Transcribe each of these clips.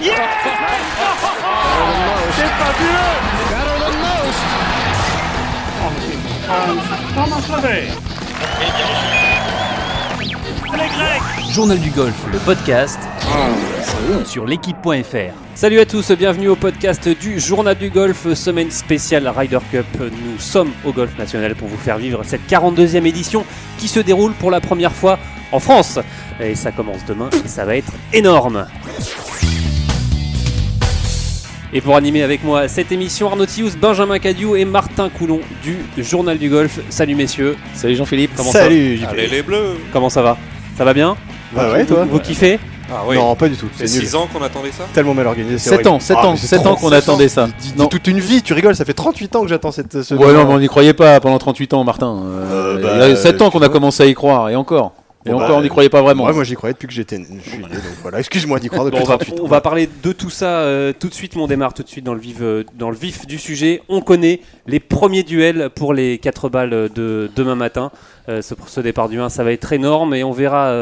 C'est fabuleux Journal du golf, le podcast sur l'équipe.fr. Salut à tous, bienvenue au podcast du Journal du golf, semaine spéciale Ryder Cup. Nous sommes au Golf National pour vous faire vivre cette 42e édition qui se déroule pour la première fois en France. Et ça commence demain et ça va être énorme. Et pour animer avec moi cette émission, Arnaud Thius, Benjamin Cadieu et Martin Coulon du Journal du Golf. Salut messieurs. Salut Jean-Philippe, comment Salut, ça JP. Allez les bleus va Comment ça va? Ça va bien? Bah ouais, toi Vous kiffez? Ah oui Non, pas du tout. C'est C'est nul. 6 ans qu'on attendait ça? Tellement mal organisé. c'est 7 ans, horrible. 7 Ah, ans, mais c'est 7 trop- ans qu'on attendait ça. Dis- dis Non. toute une vie, tu rigoles, ça fait 38 ans que j'attends cette. Ce Ouais, non, mais on n'y croyait pas pendant 38 ans, Martin. Euh, Euh, bah, il y a 7 ans qu'on a commencé à y croire, et encore. Et encore, bah, on n'y croyait pas vraiment. Ouais, moi j'y croyais depuis que j'étais. Je suis né, donc voilà. Excuse-moi d'y croire depuis Bon, on, va, 38 ans. on va parler de tout ça euh, tout de suite, mais on démarre tout de suite dans le, vif, euh, dans le vif du sujet. On connaît les premiers duels pour les 4 balles de demain matin. Euh, ce, ce départ du 1, ça va être énorme et on verra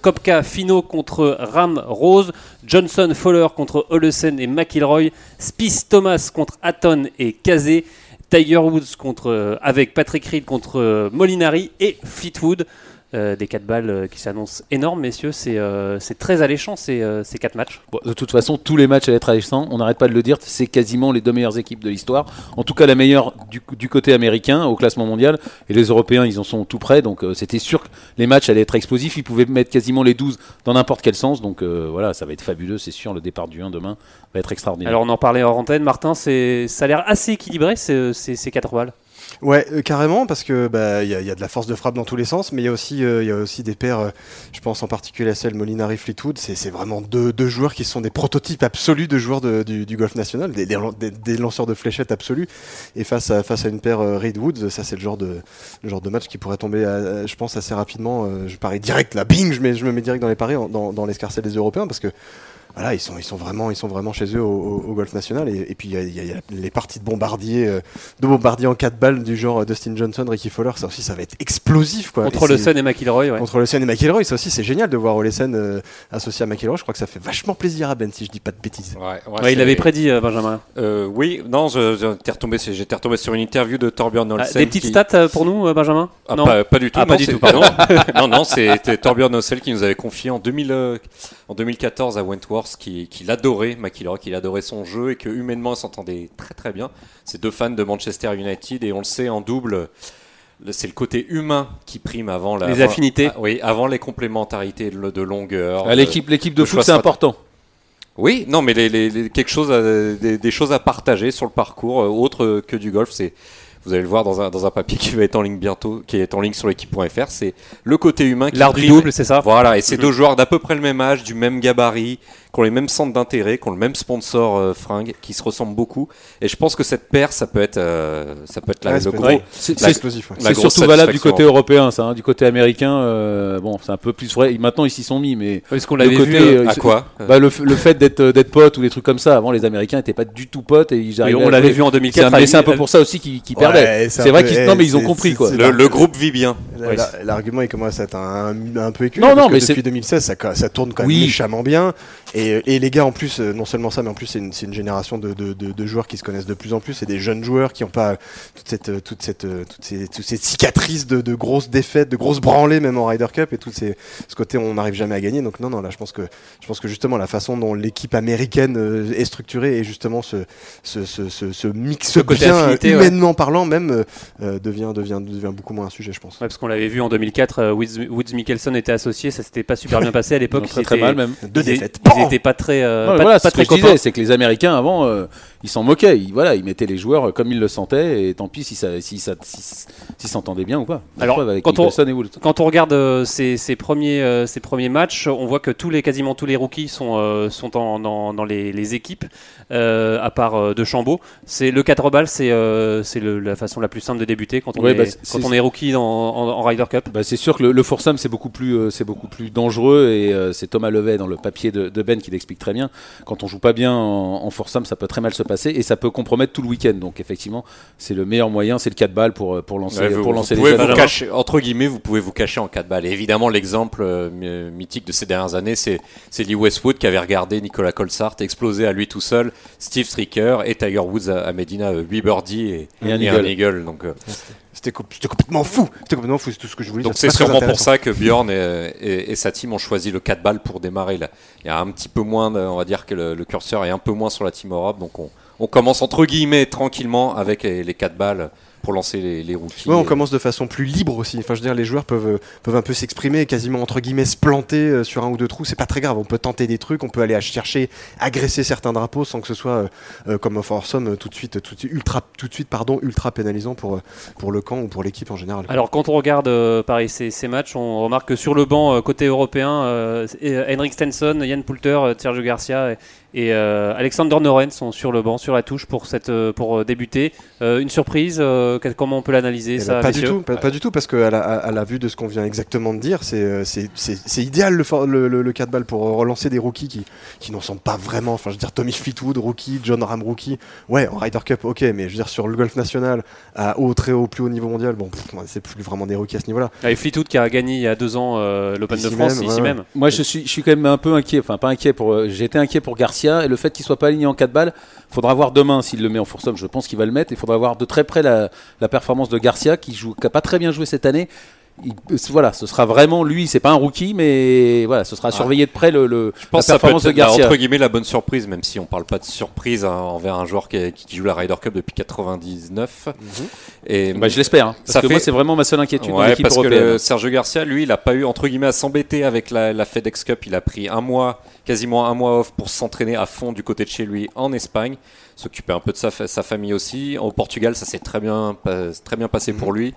Kopka Fino contre Ram Rose, Johnson Fowler contre Olesen et McIlroy, Spice Thomas contre Hatton et Kazé, Tiger Woods contre, avec Patrick Reed contre Molinari et Fleetwood. Euh, des 4 balles euh, qui s'annoncent énormes, messieurs. C'est euh, très alléchant ces, ces 4 matchs. Bon, de toute façon, tous les matchs allaient être alléchants. On n'arrête pas de le dire. C'est quasiment les deux meilleures équipes de l'histoire. En tout cas, la meilleure du, du côté américain au classement mondial. Et les Européens, ils en sont tout près. Donc, c'était sûr que les matchs allaient être explosifs. Ils pouvaient mettre quasiment les 12 dans n'importe quel sens. Donc, voilà, ça va être fabuleux. C'est sûr. Le départ du 1 demain va être extraordinaire. Alors on en parlait hors antenne, Martin, c'est- ça a l'air assez équilibré ces, ces, ces 4 balles. Ouais, euh, carrément, parce que bah il y, a- de la force de frappe dans tous les sens, mais il y a aussi euh, il a aussi des paires. euh, je pense en particulier à celle Molinari Fleetwood. C'est vraiment deux, deux joueurs qui sont des prototypes absolus de joueurs du, golf national, des, lanceurs de fléchettes absolus. Et face à face à une paire euh, Reed Woods, ça c'est le genre de genre de match qui pourrait tomber, je pense assez rapidement. euh, je parie direct là, bing, je, mets, je me mets direct dans les paris dans, dans l'escarcelle des Européens parce que voilà, ils sont, ils sont vraiment, ils sont vraiment chez eux au, au- au golf national. Et, et puis il y a, y y les parties de bombardier, euh, de bombardier en 4 balles du genre Dustin Johnson, Ricky Fowler, ça aussi, ça va être explosif quoi. Contre le Sun et McIlroy, ouais. Contre le Sen et McIlroy, ça aussi, c'est génial de voir Olesen euh, associé à McIlroy. Je crois que ça fait vachement plaisir à Ben, si je dis pas de bêtises. Ouais, ouais, Ouais, il c'est- avait prédit, euh, Benjamin. Euh, oui, non, j'étais retombé, sur- j'étais retombé sur une interview de Torbjörn Ah, Olsen. des petites qui- stats pour nous, euh, Benjamin? Ah, Non. pas, pas du tout. Ah, pas non, du tout, pardon. non, non, c'était Torbjörn Olsen qui nous avait confié en, 2000, euh, en 2014 à Wentworth qu'il qu'il adorait McIlroy, qu'il adorait son jeu et que humainement il s'entendait très très bien. C'est deux fans de Manchester United et on le sait en double. le- C'est le côté humain qui prime avant la, Les avant- affinités. ah, oui, avant les complémentarités de, de longueur. Ah, l'équipe, l'équipe de de foot, c'est important. Oui, non, mais les, les- les- quelque chose à- des, des choses à partager sur le parcours, euh, autre que du golf, c'est vous allez le voir dans un, dans un papier qui va être en ligne bientôt, qui est en ligne sur l'équipe.fr, c'est le côté humain qui L'art du double, c'est ça Voilà, et c'est Mhm. deux joueurs d'à peu près le même âge, du même gabarit, qui ont les mêmes centres d'intérêt, qui ont le même sponsor euh, fringue, qui se ressemblent beaucoup. Et je pense que cette paire, ça peut être, euh, ça peut être la- Ouais, le gros. C'est, ouais. surtout valable du côté européen, ça. hein. Du côté américain, euh, bon, c'est un peu plus vrai. Maintenant, ils s'y sont mis, mais Parce qu'on l'avait vu. euh, À quoi bah, le, le fait d'être, d'être pote ou des trucs comme ça, avant, les Américains n'étaient pas du tout potes et ils arrivaient on l'avait vu en C'est 2004. un, mais c'est un peu pour ça aussi qu'ils, qu'ils Ouais, perdaient. c'est vrai qu'ils, eh, non, mais ils ont compris quoi. le, groupe vit bien. L'argument il commence à être un, un peu éculé. Non, non, mais depuis c'est- 2016, ça, ça tourne quand même Oui. méchamment bien. Et, et les gars, en plus, euh, non seulement ça, mais en plus, c'est une, c'est une génération de, de, de- de joueurs qui se connaissent de plus en plus. Et des jeunes joueurs qui n'ont pas toute cette, euh, toute cette, euh, toutes ces, toutes ces cicatrices de, de grosses défaites, de grosses branlées, même en Ryder Cup. Et tout ces, ce côté, on n'arrive jamais à gagner. Donc, non, non, là, je pense que, je pense que justement, la façon dont l'équipe américaine est structurée et justement ce, ce, ce, ce, ce mix Ce côté bien, affinité, ouais. humainement parlant, même, euh, devient, devient, devient beaucoup moins un sujet, je pense. Ouais, parce qu'on l'avait vu en 2004, euh, Woods, Woods Mickelson était associé, ça s'était pas super bien passé à l'époque. très très mal même. Deux défaites. Ils Pan étaient pas très, euh, pas, voilà, pas c'est ce très que je disais, c'est que les Américains avant, euh, ils s'en moquaient. Ils, voilà, ils mettaient les joueurs comme ils le sentaient, et tant pis si ça, si ça, si- s'entendaient bien ou pas. La Alors, avec quand on- Mickelson et Woods. Quand on regarde euh, ces, ces premiers, euh, ces premiers matchs, on voit que tous les, quasiment tous les rookies sont, euh, sont en- dans, dans les, les équipes, à part de Chambaud. C'est le 4 balles, c'est la façon la plus simple de débuter quand on Ouais, est, bah, quand on est rookie en, en- en Ryder Cup. Bah, c'est sûr que le, le foursome c'est beaucoup plus c'est beaucoup plus dangereux et c'est Thomas Levet dans le papier de, de Ben qui l'explique très bien. Quand on joue pas bien en, en foursome, ça peut très mal se passer et ça peut compromettre tout le week-end. Donc effectivement, c'est le meilleur moyen, c'est le 4 balles pour euh, pour lancer Ouais, vous, pour lancer vous les pouvez vous cacher, entre guillemets, vous pouvez vous cacher en 4 balles. Et évidemment, l'exemple euh, my- mythique de ces dernières années, c'est c'est Lee Westwood qui avait regardé Nicolas Colsart exploser à lui tout seul, Steve Stricker et Tiger Woods à, à Medina, 8 birdies et, Et un eagle. Donc, euh, C'était co- c'était complètement fou. C'était complètement fou, c'est tout ce que je voulais donc dire. c'est sûrement pour ça que Bjorn et, et- et sa team ont choisi le 4 balles pour démarrer. Là. Il y a un petit peu moins, on va dire que le, le curseur est un peu moins sur la team Europe. Donc on, on commence entre guillemets tranquillement avec les, les 4 balles pour lancer les, les rookies. Ouais, on Et- commence de façon plus libre aussi. Enfin, je veux dire, les joueurs peuvent, peuvent un peu s'exprimer, quasiment entre guillemets se planter euh, sur un ou deux trous. C'est pas très grave. On peut tenter des trucs, on peut aller chercher, agresser certains drapeaux sans que ce soit euh, euh, comme euh, tout de suite, tout de suite ultra, tout de suite, pardon, ultra pénalisant pour pour le camp ou pour l'équipe en général. Alors quand on regarde euh, pareil ces, ces matchs, on remarque que sur le banc euh, côté européen, Henrik Stenson, Yann Poulter, euh, Sergio Garcia et, et, euh, Alexander Noren sont sur le banc, sur la touche pour cette euh, pour euh, débuter. Euh, une surprise, euh, comment on peut l'analyser Eh ça ben, pas du tout, pas, pas du tout, parce qu'à la, à- à la vue de ce qu'on vient exactement de dire, c'est c'est- c'est- c'est idéal le, for- le, le, le 4 balles pour relancer des rookies qui, qui n'en sont pas vraiment. Enfin, je veux dire, Tommy Fleetwood, rookie, John Ram, rookie. Ouais, en Ryder Cup, ok, mais je veux dire, sur le golf national, à haut, très haut, plus haut niveau mondial, bon, c'est plus vraiment des rookies à ce niveau-là. Avec Fleetwood qui a gagné il y a deux ans euh, l'Open de France, même, ici ouais, même. Moi, je suis, je suis quand même un peu inquiet. Enfin, pas inquiet pour. J'étais inquiet pour Garcia et le fait qu'il soit pas aligné en 4 balles. Faudra voir demain s'il le met en foursome. Je pense qu'il va le mettre. Il faudra voir de très près la, la performance de Garcia qui joue, qui a pas très bien joué cette année. Il- euh, voilà, ce sera vraiment lui. C'est pas un rookie, mais voilà, ce sera surveillé de près le, le Je pense que la ça peut performance être de la- Garcia. entre guillemets la bonne surprise, même si on parle pas de surprise hein, envers un joueur qui, qui joue la Ryder Cup depuis 99. Et Bah, je l'espère. hein, parce Ça que fait- moi, c'est vraiment ma seule inquiétude Ouais, parce que le Sergio Garcia, lui, il a pas eu entre guillemets à s'embêter avec la, la FedEx Cup. Il a pris un mois, quasiment un mois off pour s'entraîner à fond du côté de chez lui en Espagne, s'occuper un peu de sa, fa- sa famille aussi. Au Portugal, ça s'est très bien, très bien passé pour lui.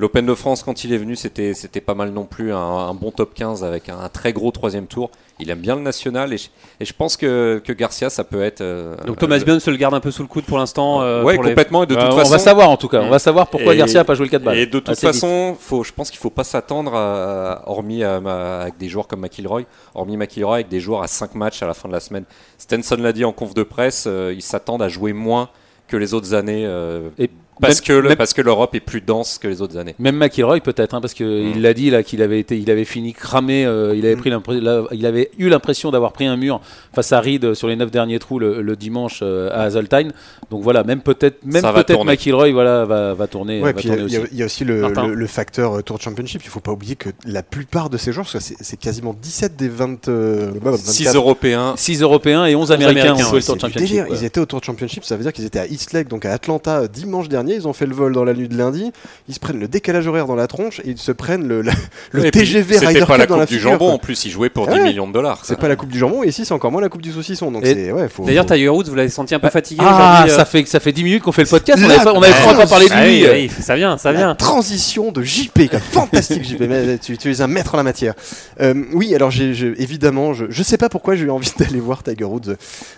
L'Open de France, quand il est venu, c'était c'était pas mal non plus, un, un bon top 15 avec un, très gros troisième tour. Il aime bien le national et je, et je pense que, que Garcia, ça peut être. euh, Donc Thomas euh, Bjorn se le garde un peu sous le coude pour l'instant. euh, les- complètement. Et de Bah, toute on façon, va savoir en tout cas. On va savoir pourquoi Et- Garcia a pas joué le 4 balles. Et de toute vite. façon, faut, je pense qu'il faut pas s'attendre, à, hormis à avec des joueurs comme McIlroy, hormis McIlroy avec des joueurs à 5 matchs à la fin de la semaine. Stenson l'a dit en conf de presse, euh, ils s'attendent à jouer moins que les autres années, euh, Et parce, que le- même- parce que l'Europe est plus dense que les autres années. Même McIlroy peut-être, hein, parce qu'il Mm. il l'a dit là qu'il avait été, il avait fini cramé, euh, il avait Mm. pris la- il avait eu l'impression d'avoir pris un mur face à Reed sur les neuf derniers trous le, le dimanche euh, à Hazeltine. Donc voilà, même peut-être, même peut-être. McIlroy voilà va, va tourner, Ouais, va puis il y a- tourner il y, a- aussi. il y a aussi le, Martin. le- le facteur euh, Tour Championship. Il faut pas oublier que la plupart de ces joueurs, parce que c'est c'est quasiment 17 des 20, euh, bah, 24, 6 Européens, 6 Européens et 11 Américains Américains, ont joué ouais, le Tour Championship. délire. ouais. Ils étaient au Tour Championship, ça veut dire qu'ils étaient à East Lake, donc à Atlanta, euh, dimanche dernier. Ils ont fait le vol dans la nuit de lundi. Ils se prennent le décalage horaire dans la tronche et ils se prennent le, la- le Et TGV Ryder C'était pas la Coupe la du figure. jambon quoi. en plus, ils jouaient pour Ah 10 ouais. millions de dollars. C'est pas la coupe du jambon et ici c'est encore moins la coupe du saucisson. Donc ouais, faut. D'ailleurs, faut- Tiger Woods, vous l'avez senti un peu fatigué Ah, aujourd'hui. euh ça fait ça fait 10 minutes qu'on fait le podcast. On avait pas, on avait trois pas parlé de Ah lui. oui, oui, ça vient, ça La vient. transition de JP, quoi. fantastique JP, mais tu, tu es un maître en la matière. Euh, oui, alors j'ai évidemment, je, je sais pas pourquoi j'ai eu envie d'aller voir Tiger Woods. euh,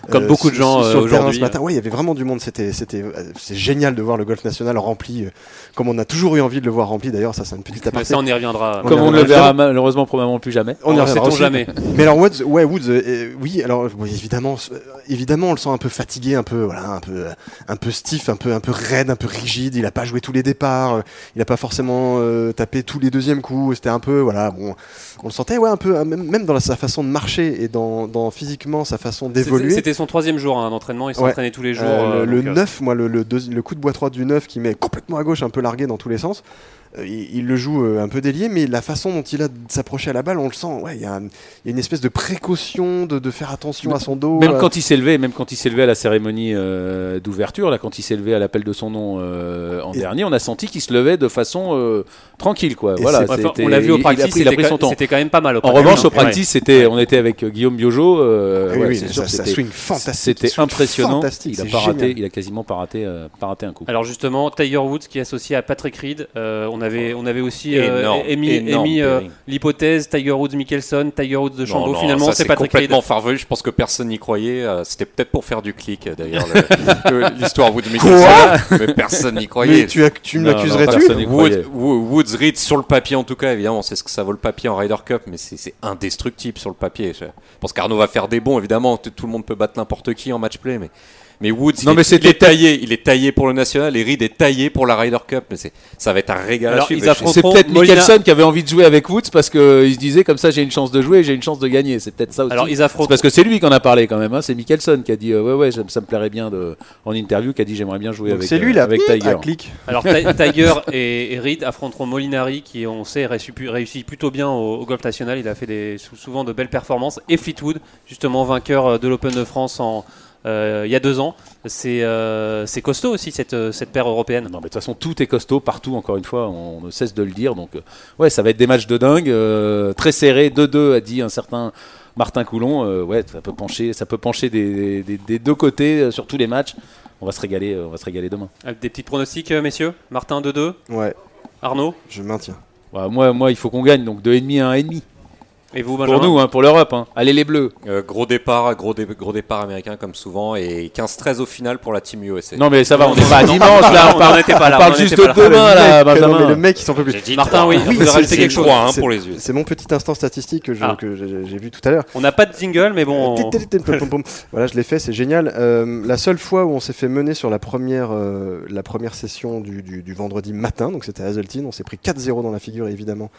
Comme beaucoup de gens, sur, euh, le terrain aujourd'hui. ce matin. Ouais, il y avait vraiment du monde. C'était, c'était, euh, c'est génial de voir le golf national rempli, euh, comme on a toujours eu envie de le voir rempli. D'ailleurs, ça c'est une petite Mais aparté. ça, on y reviendra. Comme On on ne y le verra malheureusement probablement plus jamais. On y Alors, reviendra aussi. jamais. Mais alors Woods, ouais, Woods, euh, euh, oui, alors oui, évidemment, euh, évidemment, on le sent un peu fatigué, un peu, voilà, un peu, un peu stiff, un peu, un peu raide, un peu rigide. Il a pas joué tous les départs, euh, il a pas forcément euh, tapé tous les deuxièmes coups. C'était un peu, voilà, bon, on le sentait, ouais, un peu, même dans la- sa façon de marcher et dans, dans physiquement sa façon d'évoluer. C'était son troisième jour hein, d'entraînement. Il Ouais. s'entraînait tous les jours. Euh, le, euh, 9, moi, le, le, deuxi- le coup de bois 3 du 9 qui met complètement à gauche, un peu largué dans tous les sens. Euh, il, il le joue euh, un peu délié, mais la façon dont il a de s'approcher à la balle, on le sent. Ouais, il y, a un- il y a une espèce de précaution, de, de faire attention à son dos. Même euh, quand il s'est levé, même quand il s'est levé à la cérémonie euh, d'ouverture, là, quand il s'est levé à l'appel de son nom euh, en Et- dernier, on a senti qu'il se levait de façon euh, tranquile, quoi. Voilà, on l'a vu au il- il a practice, pris- il a c'était pris son quand- temps. c'était quand même pas mal. Au En revanche, au Ouais. practice, c'était, on était avec Guillaume Biojo. euh, oui, ouais, oui, c'est ça, sûr, ça c'était- swing fantastique. C'était impressionnant. fantastique, Il a c'est pas raté, génial. il a quasiment pas raté, euh, pas raté un coup. Alors justement, Tiger Woods qui est associé à Patrick Reed. Euh, on On avait, on avait aussi euh, Énorme, émis, euh, pairing. l'hypothèse Tiger Woods, Mickelson, Tiger Woods de Chambaud. Non, non, Finalement, ça, c'est Reed. complètement farfelu. Je pense que personne n'y croyait. Euh, C'était peut-être pour faire du clic, euh, d'ailleurs, le- le- l'histoire Woods Mickelson. Mais personne n'y Mais croyait. tu, as- tu me l'accuserais-tu personne n'y croyait. Wood, Wo- Woods Reed sur le papier en tout cas évidemment c'est ce que ça vaut le papier en Ryder Cup mais c'est indestructible sur le papier je pense qu'Arnaud va faire des bons évidemment tout tout le monde peut battre n'importe qui en match play mais mais Woods Non, il, mais est, il est taillé il est taillé pour le national et Reed est taillé pour la Ryder Cup mais c'est ça va être un régal Alors, à suivre C'est peut-être Mickelson qui avait envie de jouer avec Woods parce qu'il se disait comme ça j'ai une chance de jouer et j'ai une chance de gagner. C'est peut-être ça aussi. Alors, ils C'est affrontent. parce que c'est lui qui en a parlé quand même. hein. C'est Mickelson qui a dit euh, ouais ouais ça me plairait bien de en interview qui a dit j'aimerais bien jouer Donc avec C'est lui euh, là, avec Tiger. clic. Alors Ti- Tiger et, et Reed affronteront Molinari qui on sait réussit, plutôt bien au, au golf national. Il a fait des, souvent de belles performances. Et Fleetwood, justement vainqueur euh, de l'Open de France en, euh, il y a deux ans. C'est euh, c'est costaud aussi cette, euh, cette paire européenne. Non, mais de toute façon, tout est costaud partout, encore une fois, on ne cesse de le dire. Donc, euh, ouais, ça va être des matchs de dingue, euh, très serrés, 2-2, a dit un certain Martin Coulon. Euh, ouais, ça peut pencher, ça peut pencher des, des- des deux côtés euh, sur tous les matchs. On va se régaler, euh, on va se régaler demain. Euh, Des petits pronostics, euh, messieurs? Martin 2-2, Ouais, Arnaud? Je maintiens. Ouais, moi, moi, il faut qu'on gagne, donc 2,5 à 1,5. Et vous, Benjamin Pour nous, hein, pour l'Europe. hein. Allez les Bleus. euh, gros départ gros, dé- gros départ américain comme souvent et 15-13 au final pour la team USA Non, mais ça va, on n'est pas à dimanche, là, on parle, était pas là, on parle on juste de demain, là, Le mec, non, mais le mec, il s'en peut plus. dit Martin, oui, Oui, rajouter quelque chose 3-1 c'est- pour les US C'est mon petit instant statistique que Ah. j'ai vu tout à l'heure. On n'a pas de jingle, mais bon. on- Voilà, je l'ai fait, c'est génial. Euh, la seule fois où on s'est fait mener sur la première, euh, la première session du, du- du vendredi matin, donc c'était à Hazeltine, on s'est pris 4-0 dans la figure et évidemment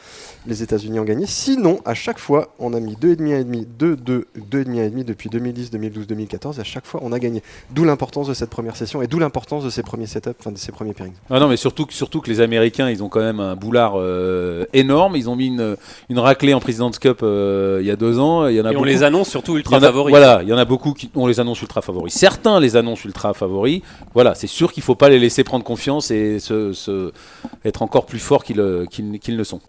les États-Unis ont gagné. Sinon, à chaque fois, on a mis 2,5 à demi, 2, 2, 2,5 à demi depuis 2010, 2012, 2014 et à chaque fois on a gagné. D'où l'importance de cette première session et d'où l'importance de ces premiers setups, enfin de ces premiers pairings. Ah non, mais surtout, que- surtout que les Américains, ils ont quand même un boulard euh, énorme. Ils ont mis une, une raclée en President's Cup euh, il y a deux ans. Il y en a Et on beaucoup- les annonce surtout ultra a- favoris. Voilà, il y en a beaucoup qui on les annonce ultra favoris. Certains les annoncent ultra favoris. Voilà, c'est sûr qu'il faut pas les laisser prendre confiance et se, se- être encore plus forts qu'ils qu'ils- qu'ils ne sont.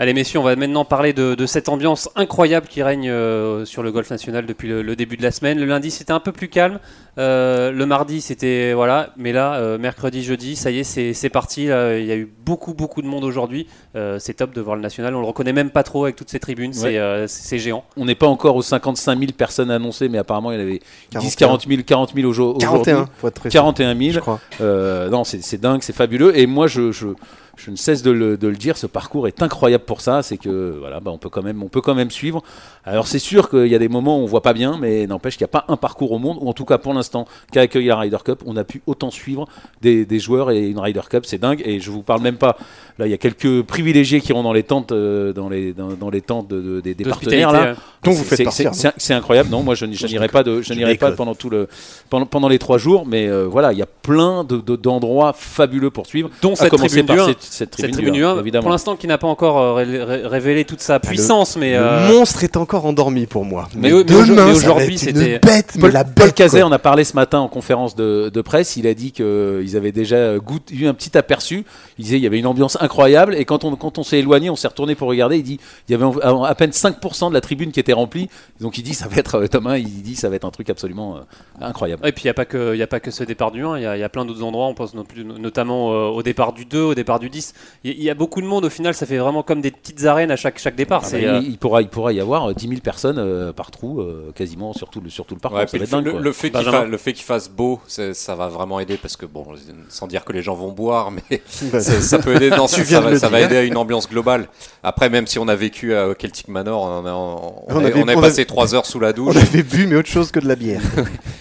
Allez messieurs, on va maintenant parler de, de cette ambiance incroyable qui règne euh, sur le golf national depuis le, le début de la semaine. Le lundi c'était un peu plus calme, Euh, le mardi c'était voilà, mais là euh, mercredi, jeudi, ça y est, c'est parti. là. Il y a eu beaucoup beaucoup de monde aujourd'hui. Euh, c'est top de voir le national. On le reconnaît même pas trop avec toutes ces tribunes. C'est euh, c'est géant. On n'est pas encore aux 55 000 personnes annoncées, mais apparemment il y en avait 10, 41. 40 000, 40 000 aujo- aujourd'hui. 41 pour être précis. 41 je 000. crois. Euh, non, c'est c'est dingue, c'est fabuleux. Et moi, je, je, je ne cesse de le, de le dire, ce parcours est incroyable pour ça. C'est que voilà, bah, on peut quand même, on peut quand même suivre. Alors c'est sûr qu'il y a des moments où on voit pas bien, mais n'empêche qu'il n'y a pas un parcours au monde, ou en tout cas pour l'instant, qu'a accueilli la Ryder Cup, on a pu autant suivre des, des joueurs et une Ryder Cup, c'est dingue. Et je vous parle même pas. Là, il y a quelques privilégiés qui iront dans les tentes, euh, dans les dans, dans les tentes de- de- des, partenaires là. euh. Donc vous C'est- faites partir. c'est- C'est incroyable. Non, moi je n'irai pas de, je n'irai pas pendant tout le pendant, pendant les trois jours, mais euh, voilà, il y a plein de- de- d'endroits fabuleux pour suivre. Dont cette tribune par du 1. cette, cette Cette tribune, du du 1, 1, pour l'instant qui n'a pas encore euh, ré- ré- révélé toute sa puissance, mais Le euh, monstre est encore endormi pour moi. mais mais mais aujourd'hui, c'était- bête, mais Paul, la Paul bête, Cazet quoi. en a parlé ce matin en conférence de, de presse. Il a dit qu'ils avaient déjà goût- eu un petit aperçu. Il disait il y avait une ambiance incroyable. Et quand on, quand on s'est éloigné, on s'est retourné pour regarder. Il dit il y avait à peine 5% de la tribune qui était remplie. Donc il dit ça va être euh, Thomas. Il dit ça va être un truc absolument euh, incroyable. Et puis il n'y a, pas que- il y a pas que ce départ du 1, il y a, il y a plein d'autres endroits, on pense non plus- notamment euh, au départ du 2, au départ du 10. Il y, il y a beaucoup de monde au final, ça fait vraiment comme des petites arènes à chaque, chaque départ. Ah c'est, bah, euh, il, il pourra, il pourra y avoir euh, 10 000 personnes euh, par trou, euh, quasiment sur tout le, sur tout le parcours. Ouais, ça puis va le, être dingue, le- quoi. le fait qu'il Benjamin. fa- le fait qu'il fasse beau, ça va vraiment aider parce que bon, sans dire que les gens vont boire, mais ça, peut aider. Non, ça, va, va aider à une ambiance globale. Après, même si on a vécu à Celtic Manor, on a, on, On a- avait- on a on passé avait- trois heures sous la douche. On avait bu, mais autre chose que de la bière.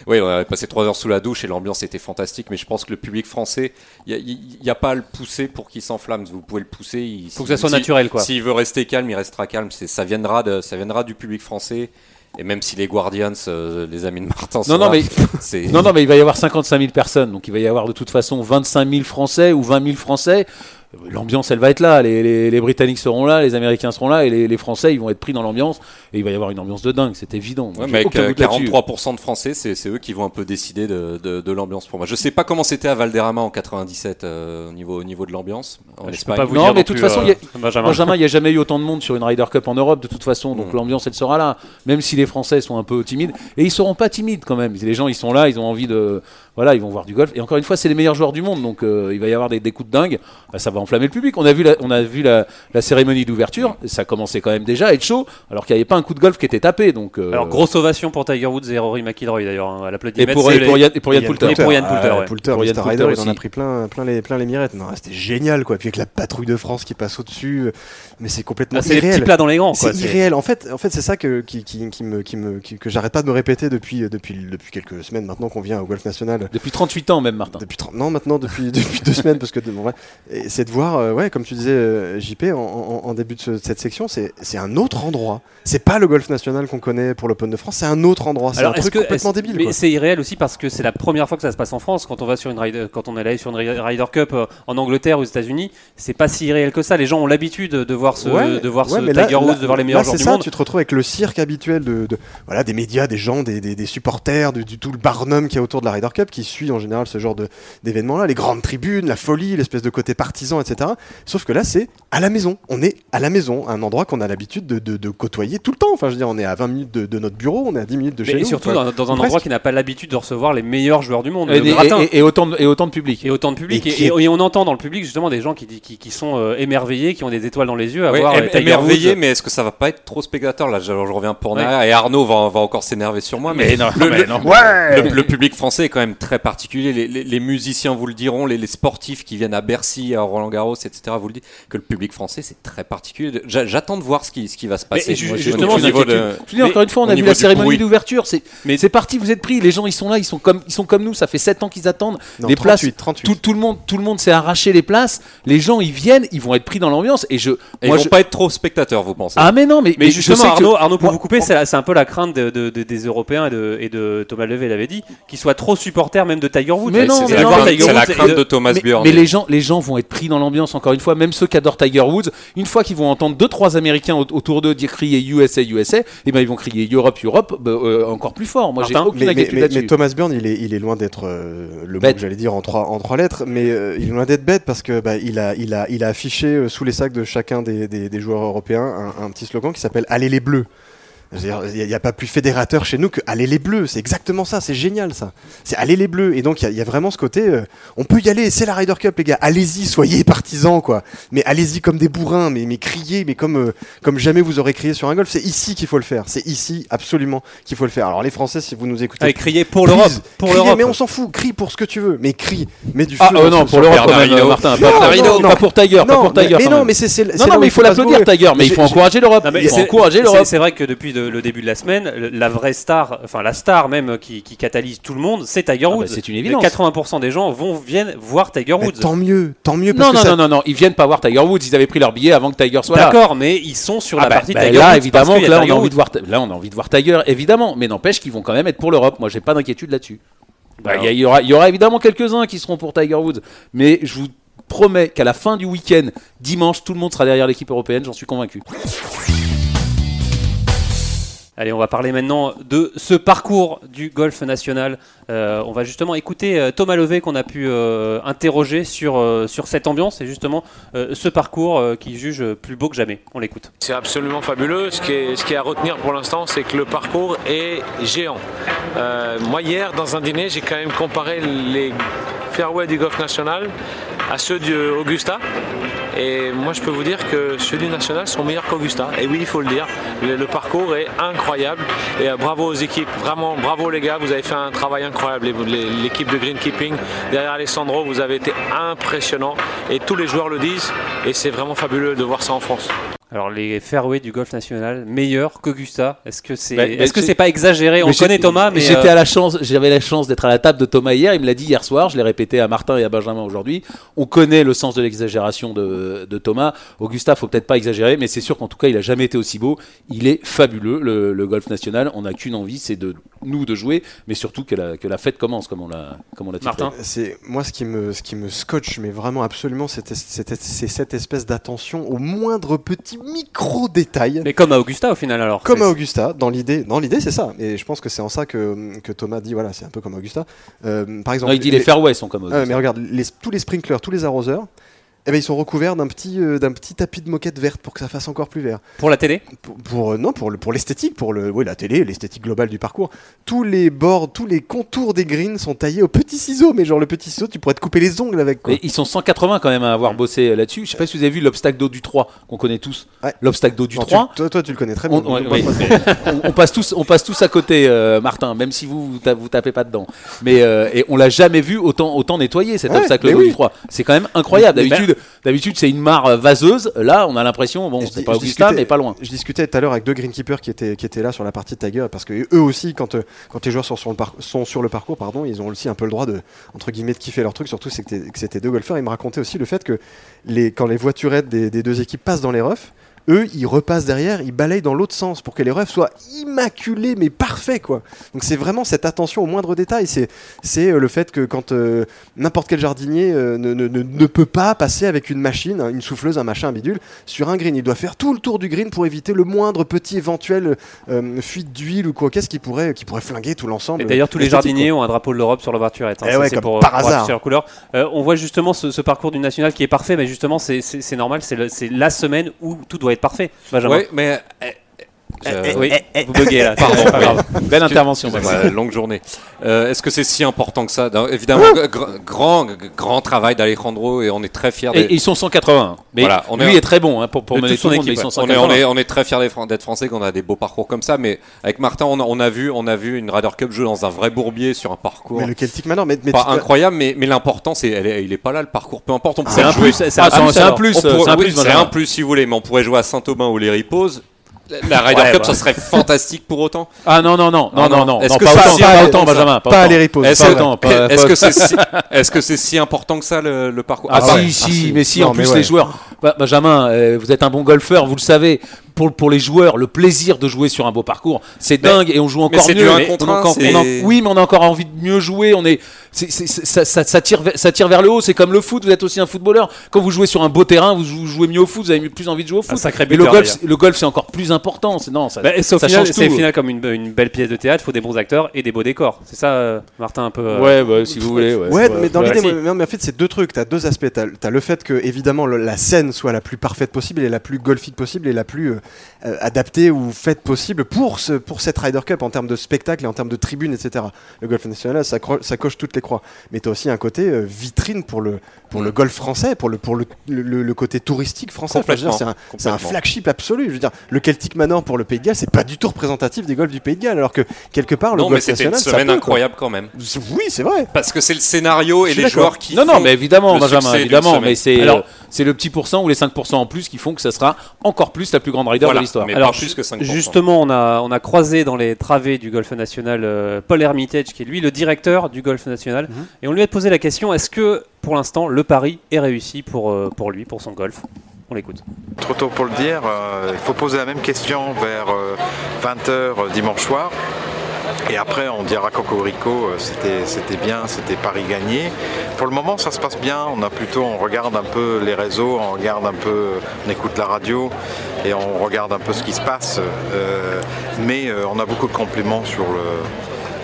Oui, on avait passé trois heures sous la douche et l'ambiance était fantastique. Mais je pense que le public français, il n'y a, pas à le pousser pour qu'il s'enflamme. Vous pouvez le pousser. Il faut que ça soit si- naturel, quoi. S'il veut rester calme, il restera calme. Ça viendra, de, ça viendra du public français. Et même si les Guardians, euh, les amis de Martin, sont Non, non, là, mais Non, non, mais il va y avoir 55 000 personnes, donc il va y avoir de toute façon 25 000 Français ou 20 000 Français. L'ambiance, elle va être là. Les, les- les Britanniques seront là, les Américains seront là, et les, les Français, ils vont être pris dans l'ambiance. Et il va y avoir une ambiance de dingue, c'est évident. Ouais, mais avec aucun euh, doute là-dessus. 43% de Français, c'est c'est eux qui vont un peu décider de, de- de l'ambiance pour moi. Je sais pas comment c'était à Valderrama en 97 euh, au, niveau, au niveau de l'ambiance en je peux Espagne. pas vous Non, dire mais non de toute façon, euh, il y a- Benjamin. Benjamin, il n'y a jamais eu autant de monde sur une Ryder Cup en Europe de toute façon, donc Mm. l'ambiance elle sera là, même si les Français sont un peu timides. Et ils seront pas timides quand même. Les gens ils sont là, ils ont envie de, Voilà, ils vont voir du golf. Et encore une fois, c'est les meilleurs joueurs du monde, donc euh, il va y avoir des, des coups de dingue. Bah, ça va enflammer le public. On a vu la, on a vu la, la cérémonie d'ouverture. Ça commençait quand même déjà à être chaud, alors qu'il n'y avait pas un coup de golf qui était tapé. Donc, euh, Alors, grosse ovation pour Tiger Woods et Rory McIlroy d'ailleurs, hein, à et l'applaudimètre. pour, c'est et pour les- Yann, et pour Yann Poulter. Et pour Yann Ah, Poulter, ouais. Poulter, Pour Yann Mr. Poulter Ryder, il en a pris plein, plein, les, plein les mirettes. Non, c'était génial, quoi. Puis avec la patrouille de France qui passe au-dessus, euh, mais c'est complètement Ah, c'est les petits irréel. plats dans les grands. C'est C'est- irréel. En fait, en fait, c'est ça que, qui, qui, qui me, qui me, qui- que j'arrête pas de me répéter depuis, euh, depuis, depuis quelques semaines maintenant qu'on vient au golf national. Depuis 38 ans même, Martin. Depuis 30 non, maintenant depuis, depuis deux semaines, parce que bon, ouais. Et c'est de voir, euh, ouais, comme tu disais, euh, JP, en, en- en début de, ce- de cette section, c'est c'est un autre endroit. C'est pas le golf national qu'on connaît pour l'Open de France, c'est un autre endroit. C'est un est-ce truc que complètement est-ce- débile. Mais quoi. c'est irréel aussi parce que c'est la première fois que ça se passe en France. Quand on va sur une quand on est allé sur une Ryder Cup euh, en Angleterre, aux États-Unis, c'est pas si irréel que ça. Les gens ont l'habitude de voir ce, Ouais, de voir ce là- Tiger Woods, de voir les meilleurs là, joueurs c'est du ça, monde. tu te retrouves avec le cirque habituel de, de- voilà, des médias, des gens, des, des- des supporters, du, du tout le barnum qui est autour de la Ryder Cup, qui suit en général ce genre de- d'événements-là, les grandes tribunes, la folie, l'espèce de côté partisan, etc. Sauf que là, c'est à la maison. On est à la maison, un endroit qu'on a l'habitude de, de- de côtoyer tout le temps. Enfin, je veux dire, on est à 20 minutes de, de notre bureau, on est à 10 minutes de chez Mais nous. surtout quoi. dans, dans un Presque. endroit qui n'a pas l'habitude de recevoir les meilleurs joueurs du monde. Et, et- et- et autant de, et autant de public. Et autant de public. Et Et, qui et- et on entend dans le public justement des gens qui, qui, qui sont euh, émerveillés, qui ont des étoiles dans les yeux à Ouais, euh, Tiger émerveillé, Woods. mais est-ce que ça va pas être trop spectateur Là, je, je reviens pour Ouais. et Arnaud va, va encore s'énerver sur moi. Mais, Mais non, le, mais le- non. le- le public français est quand même très particulier. Les, les- les musiciens vous le diront, les, les sportifs qui viennent à Bercy, à Roland Garros, etc. vous le disent que le public français c'est très particulier. J'a- J'attends de voir ce qui, ce qui va se passer. Moi, je- justement, au c'est niveau que de- Je dis encore une fois, on a vu la cérémonie d'ouverture. C'est Mais- c'est parti, vous êtes pris. Les gens, ils sont là, ils sont comme, ils sont comme nous. Ça fait 7 ans qu'ils attendent. Non, les 38, places, 38. Tout, tout le monde, tout le monde s'est arraché les places. Les gens, ils viennent, ils vont être pris dans l'ambiance. Et je, Et ils moi, vont je- pas être trop spectateurs, vous pensez ah mais non, mais, justement, que- Arnaud, pour moi- vous couper, c'est un peu la crainte de- de- de- des Européens et de, et de Thomas Levé l'avait dit, qu'ils soient trop supporters même de Tiger Woods. Mais non, c'est la crainte- de- de Thomas mais, Bjorn. mais les gens, les gens vont être pris dans l'ambiance. Encore une fois, même ceux qui adorent Tiger Woods, une fois qu'ils vont entendre deux trois Américains au- autour d'eux dire crier USA USA, et ben ils vont crier Europe Europe bah, euh, encore plus fort. Moi, j'ai aucune inquiétude mais- là-dessus. mais Thomas Bjorn, il est, il est loin d'être euh, le mot Bête. que j'allais dire en trois, en trois lettres, mais euh, il est loin d'être bête parce que bah, il, a, il, a, il a affiché euh, sous les sacs de chacun des, des- des joueurs européens un, un petit slogan qui s'appelle Allez les Bleus. Il n'y a, pas plus fédérateur chez nous que Allez les Bleus. C'est exactement ça, c'est génial ça. C'est Allez les Bleus. Et donc il y a- il y, a vraiment ce côté, euh, on peut y aller, c'est la Ryder Cup les gars. Allez-y, soyez partisans quoi. Mais allez-y comme des bourrins, mais, mais criez, mais comme, euh, comme jamais vous aurez crié sur un golf. C'est ici qu'il faut le faire. C'est ici absolument qu'il faut le faire. Alors les Français, si vous nous écoutez, Avec crier pour l'Europe. Pour criez, l'Europe. mais on s'en fout, crie pour ce que tu veux, mais crie, mets du feu. Ah dans euh, non, pour l'Europe. Martin. Non, Pas, non, non. pas pour Tiger, pas Non, pour Tiger. mais, mais non, mais c'est Non, non, mais il faut l'applaudir. Tiger, mais il faut encourager l'Europe. C'est vrai que depuis de- le début de la semaine, le- la vraie star, enfin la star même qui, qui catalyse tout le monde, c'est Tiger Ah bah, Woods. c'est une évidence. 80% des gens vont viennent voir Tiger Mais Woods. tant mieux, tant mieux parce Non, que non, ça- non, non, non, ils viennent pas voir Tiger Woods. Ils avaient pris leur billet avant que Tiger soit là. D'accord, mais ils sont sur Ah la bah, partie bah, Tiger là, Woods évidemment, que là, on a envie de voir, là, on a envie de voir Tiger, évidemment. Mais n'empêche qu'ils vont quand même être pour l'Europe. Moi, j'ai pas d'inquiétude là-dessus. Bah, Il y, aura, il y aura évidemment quelques-uns qui seront pour Tiger Woods, mais je vous promets qu'à la fin du week-end, dimanche, tout le monde sera derrière l'équipe européenne. J'en suis convaincu. Allez, on va parler maintenant de ce parcours du golf national. Euh, on va justement écouter euh, Thomas Levé qu'on a pu euh, interroger sur, cette ambiance et justement ce parcours qu'il juge plus beau que jamais. On l'écoute. C'est absolument fabuleux. Ce qui est, ce qui est à retenir pour l'instant, c'est que le parcours est géant. Moi, hier, dans un dîner, j'ai quand même comparé les fairways du golf national à ceux du Augusta. Et moi, je peux vous dire que ceux du national sont meilleurs qu'Augusta. Et oui, il faut le dire. Le, parcours est incroyable. Et euh, bravo aux équipes. Vraiment, bravo les gars. Vous avez fait un travail incroyable. L'équipe de greenkeeping derrière Alessandro, vous avez été impressionnant. Et tous les joueurs le disent. Et c'est vraiment fabuleux de voir ça en France. Alors les fairways du golf national meilleurs qu'Augusta. Est-ce que c'est Bah, est-ce que c'est pas exagéré? On connaît Thomas, mais j'étais euh, à la chance, j'avais la chance d'être à la table de Thomas hier. Il me l'a dit hier soir. Je l'ai répété à Martin et à Benjamin aujourd'hui. On connaît le sens de l'exagération de, de Thomas. Augusta, faut peut-être pas exagérer, mais c'est sûr qu'en tout cas, il a jamais été aussi beau. Il est fabuleux, le, le golf national. On n'a qu'une envie, c'est de nous de jouer, mais surtout que la, que la fête commence, comme on l'a, comme on l'a. Martin. C'est moi ce qui me ce qui me scotche, mais vraiment absolument, c'est cette espèce d'attention au moindre petit micro détail. mais comme à Augusta au final alors. Comme à Augusta, dans l'idée, dans l'idée c'est ça. Et je pense que c'est en ça que, que Thomas dit voilà, c'est un peu comme Augusta. Euh, par exemple, Non, il dit les fairways sont comme Ah, Augusta. mais regarde, les- tous les sprinklers, tous les arroseurs, Eh ben, ils sont recouverts d'un petit, euh, d'un petit tapis de moquette verte pour que ça fasse encore plus vert. Pour la télé Pour, pour, euh, non, pour, le, pour l'esthétique, pour le, oui, la télé, l'esthétique globale du parcours. Tous les bords, tous les contours des greens sont taillés au petit ciseau, mais genre le petit ciseau, tu pourrais te couper les ongles avec. Quoi. Ils sont 180 quand même à avoir bossé là-dessus. Je sais pas si vous avez vu l'obstacle d'eau du 3 qu'on connaît tous. Ouais. L'obstacle d'eau du Non, 3. tu- toi, toi, tu le connais très bien. On, passe tous, on passe tous à côté, euh, Martin, même si vous vous, ta- vous tapez pas dedans. Mais euh, et on l'a jamais vu autant autant nettoyer cet Ouais, obstacle d'eau oui. du 3. C'est quand même incroyable. D'habitude, d'habitude c'est une mare euh, vaseuse. Là, on a l'impression, bon, c'est pas Augusta, mais pas loin. Je discutais tout à l'heure avec deux greenkeepers qui étaient, qui étaient là sur la partie de Tiger parce que eux aussi, quand, euh, quand les joueurs sont sur, le par- sont sur le parcours, pardon, ils ont aussi un peu le droit de, entre guillemets, de kiffer leur truc. Surtout, c'est que c'était deux golfeurs. Ils me racontaient aussi le fait que les, quand les voiturettes des, des deux équipes passent dans les roughs, eux, ils repassent derrière, ils balayent dans l'autre sens pour que les refs soient immaculés, mais parfaits, quoi. Donc c'est vraiment cette attention au moindre détail. C'est, c'est euh, le fait que quand euh, n'importe quel jardinier euh, ne, ne- ne- ne peut pas passer avec une machine, une souffleuse, un machin, un bidule, sur un green. Il doit faire tout le tour du green pour éviter le moindre petit éventuel euh, fuite d'huile ou quoi qu'est-ce qui pourrait, qui pourrait flinguer tout l'ensemble. Et d'ailleurs, tous les jardiniers quoi. ont un drapeau de l'Europe sur leur voiturette. hein. Eh Ça, ouais, c'est comme pour, par pour hasard. leur couleur. On voit justement ce, ce parcours du national qui est parfait, mais justement, c'est- c'est c'est normal, c'est le- c'est la semaine où tout doit être parfait. Benjamin. Ouais, mais. Eh, euh, Oui, vous buguez là. Pardon, c'est pas grave. Belle intervention. Longue journée. Euh, Est-ce que c'est si important que ça Non, Évidemment, gr- grand, grand travail d'Alejandro et on est très fiers. Et, des- et ils sont 180. Mais Voilà, on lui est- est très bon hein, pour, pour mener son monde, ils on est, 180. on, est, on est très fiers d'être français, qu'on a des beaux parcours comme ça, mais avec Martin, on a, on a vu, on a vu une Ryder Cup jouer dans un vrai bourbier sur un parcours Mais le Celtic Manor, mais, mais pas incroyable, mais, mais l'important, c'est, il est pas là le parcours, peu importe, on C'est un plus. C'est un plus. c'est un plus. on pourrait- c'est un oui, plus, c'est Benjamin. un plus si vous voulez, mais on pourrait jouer à Saint-Aubin ou les Reposes. La Ryder Ouais, Cup, bah. ça serait fantastique pour autant. Ah non, non, non, non, Ah, non, non. Est-ce que pas ça- autant, si, pas autant, Benjamin. pas à les repos. Est-ce que, autant, pas- est-ce pas- que c'est si, important que ça le, le parcours? Ah, part- si, si, si. mais si, Non, en plus les joueurs. Bah, Benjamin, euh, vous êtes un bon golfeur, vous le savez. Pour, pour les joueurs, le plaisir de jouer sur un beau parcours, c'est dingue et on joue encore mieux. du un Mais contre on a un, encore- c'est- on a- oui, mais on a encore envie de mieux jouer. On est, c'est- c'est- c'est- ça, ça- ça tire, vers- ça tire vers le haut. C'est comme le foot. Vous êtes aussi un footballeur. Quand vous jouez sur un beau terrain, vous jou- jouez mieux au foot. Vous avez plus envie de jouer au foot. Un sacré Mais le buteur, golf, d'ailleurs. c'est- le golf, c'est encore plus important. C'est non, ça, Bah, et c'est au ça final, change c'est au tout. final comme une, une belle pièce de théâtre, il faut des bons acteurs et des beaux décors. C'est ça, euh, Martin, un peu. euh, Ouais, ouais, si vous voulez. Ouais, Ouais, Ouais, mais dans ouais. l'idée, si. moi, non, mais en fait, c'est deux trucs. T'as deux aspects. T'as as le fait que, évidemment, le- la scène soit la plus parfaite possible et la plus golfique possible et la plus euh, euh, adaptée ou faite possible pour, ce, pour cette Ryder Cup en termes de spectacle et en termes de tribune, etc. Le golf national, ça, cro- ça coche toutes les croix. Mais t'as aussi un côté euh, vitrine pour le, pour le golf français, pour le, pour le, le, le côté touristique français. Enfin, c'est un, c'est un flagship absolu. Je veux dire, le Celtic Manor pour le Pays de Galles, c'est pas du tout représentatif des golfs du Pays de Galles, alors que quelque part, le Non, mais golf c'était une national, ça semaine peut, quoi. incroyable quand même. Oui, c'est vrai. Parce que c'est le scénario et les d'accord. joueurs qui. Non, non, mais évidemment, Benjamin, évidemment, mais c'est Alors- euh, c'est le petit pourcent ou les 5% en plus qui font que ça sera encore plus la plus grande rider Voilà, de l'histoire. mais Alors, plus que 5%. Justement, on a, on a croisé dans les travées du Golf National euh, Paul Hermitage, qui est lui le directeur du Golf National, Mhm. et on lui a posé la question est-ce que pour l'instant le pari est réussi pour, euh, pour lui, pour son golf? On l'écoute. Trop tôt pour le dire, euh, il faut poser la même question vers 20h dimanche soir. Et après, on dira Cocorico, euh, c'était c'était bien, c'était Paris gagné. Pour le moment, ça se passe bien. On a plutôt, on regarde un peu les réseaux, on regarde un peu, on écoute la radio et on regarde un peu ce qui se passe. Euh, mais euh, on a beaucoup de compliments sur le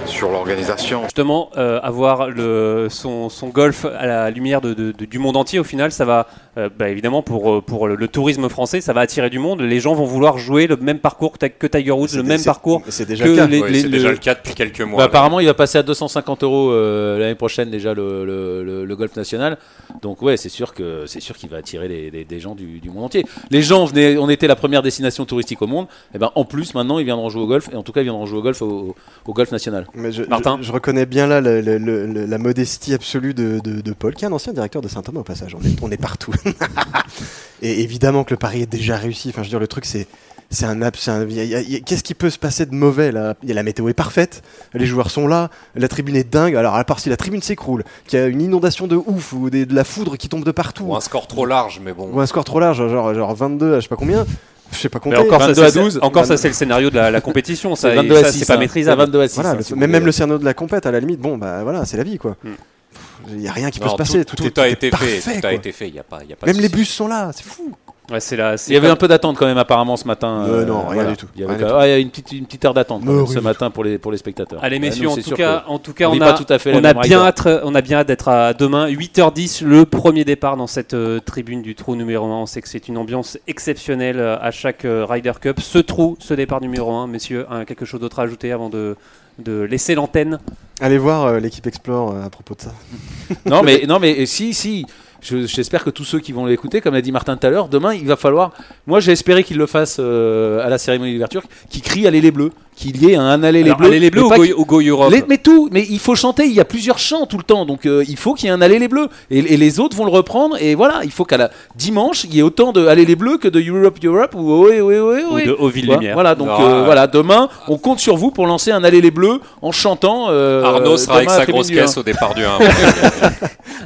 sur l'organisation. Justement, euh, avoir le, son, son golf à la lumière de, de- de- du monde entier, au final, ça va, euh, bah, évidemment, pour, euh, pour le, le tourisme français, ça va attirer du monde. Les gens vont vouloir jouer le même parcours que, Tiger Woods, le même parcours. C'est déjà que le cas. les- Oui, les- c'est le- déjà le cas depuis quelques mois. Bah, apparemment, il va passer à 250 euros euh, l'année prochaine déjà le, le- le- le golf national. Donc ouais, c'est sûr que c'est sûr qu'il va attirer les- les- des gens du, du monde entier. Les gens venaient, on était la première destination touristique au monde. Et ben en plus maintenant ils viendront jouer au golf et en tout cas ils viendront jouer au golf au, au golf national. Mais je, Martin je, je reconnais bien là la modestie absolue de, de- de Paul, qui est un ancien directeur de Saint-Thomas au passage. On est, on est partout. Et évidemment que le pari est déjà réussi. Enfin, je veux dire, le truc, c'est. C'est un, Qu'est-ce qui peut se passer de mauvais là? Il y a La météo est parfaite, les joueurs sont là, la tribune est dingue. Alors, à part si la tribune s'écroule, qu'il y a une inondation de ouf ou des- de la foudre qui tombe de partout, Ou un score trop large, mais bon. ou un score trop large, genre, genre 22 à je sais pas combien, je sais pas compter. Mais encore, ça, 22 à c'est- 12. encore ça, c'est le scénario de la, la compétition. Ça, C'est et 22 à ça, 6. c'est pas hein. maîtrisable. C'est 22 à 6. Voilà, hein, si même, même le cerveau de la compète, à la limite, bon, bah voilà, c'est la vie quoi. Hmm. Il y a rien qui peut se passer, tout, tout, est- tout a été fait. parfait, Tout a été fait. Il y a pas, il y a pas de Même les bus sont là, c'est fou. Ouais, c'est là. Il y avait un peu d'attente quand même apparemment ce matin. Euh, non, rien du tout. Il y avait ah, il y a une petite, une petite heure d'attente oui. ce matin pour les, pour les spectateurs. Allez Ouais, messieurs, nous, en, tout cas, en tout cas, on a, tout à fait on a bien hâte, on a bien hâte d'être à demain 8h10 le premier départ dans cette euh, tribune du trou numéro 1. On sait que c'est une ambiance exceptionnelle euh, à chaque euh, Ryder Cup. Ce trou, ce départ numéro 1, messieurs, hein, quelque chose d'autre à ajouter avant de, de laisser l'antenne? Allez voir euh, l'équipe Explore euh, à propos de ça. Non mais non mais euh, si J'espère que tous ceux qui vont l'écouter, comme l'a dit Martin tout à l'heure, demain il va falloir. Moi j'ai espéré qu'il le fasse euh, à la cérémonie d'ouverture, qu'il crie Allez les Bleus, qu'il y ait un Allez les Alors, Bleus. allez les bleus mais ou go, ou Europe Les- mais tout, mais il faut chanter, il y a plusieurs chants tout le temps, donc euh, il faut qu'il y ait un Allez les Bleus. Et, et les autres vont le reprendre, et voilà, il faut qu'à la dimanche, il y ait autant de Allez les Bleus que de Europe Europe ou Ohé Ohé Ohé ou de Lumière. voilà, donc Non, euh, euh, voilà, demain, on compte sur vous pour lancer un Allez les Bleus en chantant. euh, Arnaud sera avec sa grosse un. caisse au départ du 1.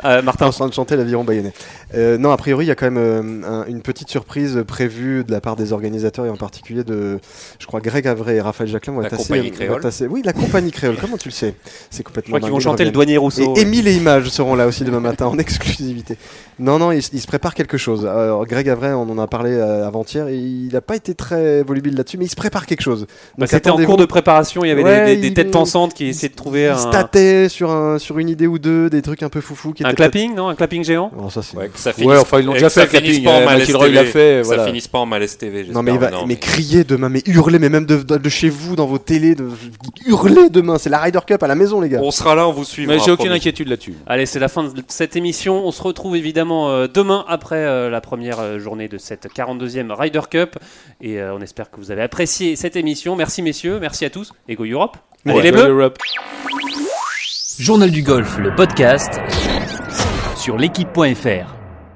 Euh, Martin Martin, en train de chanter l'aviron bayonnais. Euh, non, a priori, il y a quand même euh, un- une petite surprise prévue de la part des organisateurs et en particulier de, je crois, Greg Avray et Raphaël Jacquelin vont La être assez- compagnie créole. Oui, la compagnie créole. Comment tu le sais? C'est je complètement. crois qu'ils dingue, vont chanter le douanier Rousseau. Et Émile et Images seront là aussi demain matin en exclusivité. Non, non, il, il se prépare quelque chose. Alors, Greg Avray, on en a parlé euh, avant-hier il n'a pas été très volubile là-dessus, mais il se prépare quelque chose. Bah, C'était en cours de préparation, il y avait Ouais, des, des- des il- têtes pensantes qui essayaient de trouver Il un, se tâtait sur, un, sur une idée ou deux, des trucs un peu foufou. Qui un clapping, non? Un clapping géant? Ça, c'est- Ouais, ça Ouais, finisse- enfin ils l'ont déjà ça fait le finisse pas en euh, TV. fait. Voilà. Ça finisse pas en malaise TV. Non mais il va, mais crier demain, mais hurler, mais même de, de- de chez vous, dans vos télés, de, hurler demain. C'est la Ryder Cup à la maison, les gars. On sera là, on vous suivra. Mais j'ai aucune inquiétude là-dessus. Allez, c'est la fin de cette émission. On se retrouve évidemment euh, demain après euh, la première euh, journée de cette 42e Ryder Cup. Et euh, on espère que vous avez apprécié cette émission. Merci messieurs, merci à tous. Et Go Europe. Allez Ouais. les bleus Europe. Journal du golf, le podcast sur l'équipe.fr.